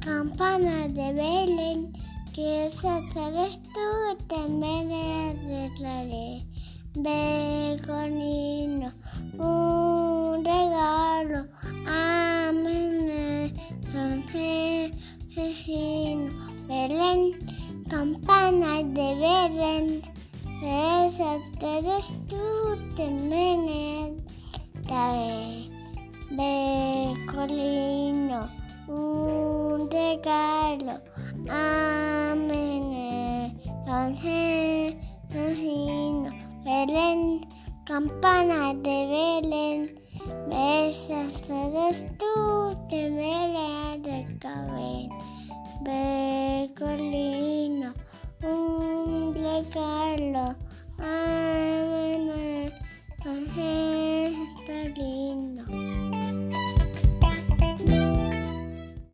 campana de Belén, que eres tú, te me arreglaré. Begonino, un regalo, amén, Belén, campana de Belén, esa eres tú, te me Becolino, regalo, amén, Angelino, Belén, campana de Belén, besas eres tú, te veré de cabello, Becolino, un regalo,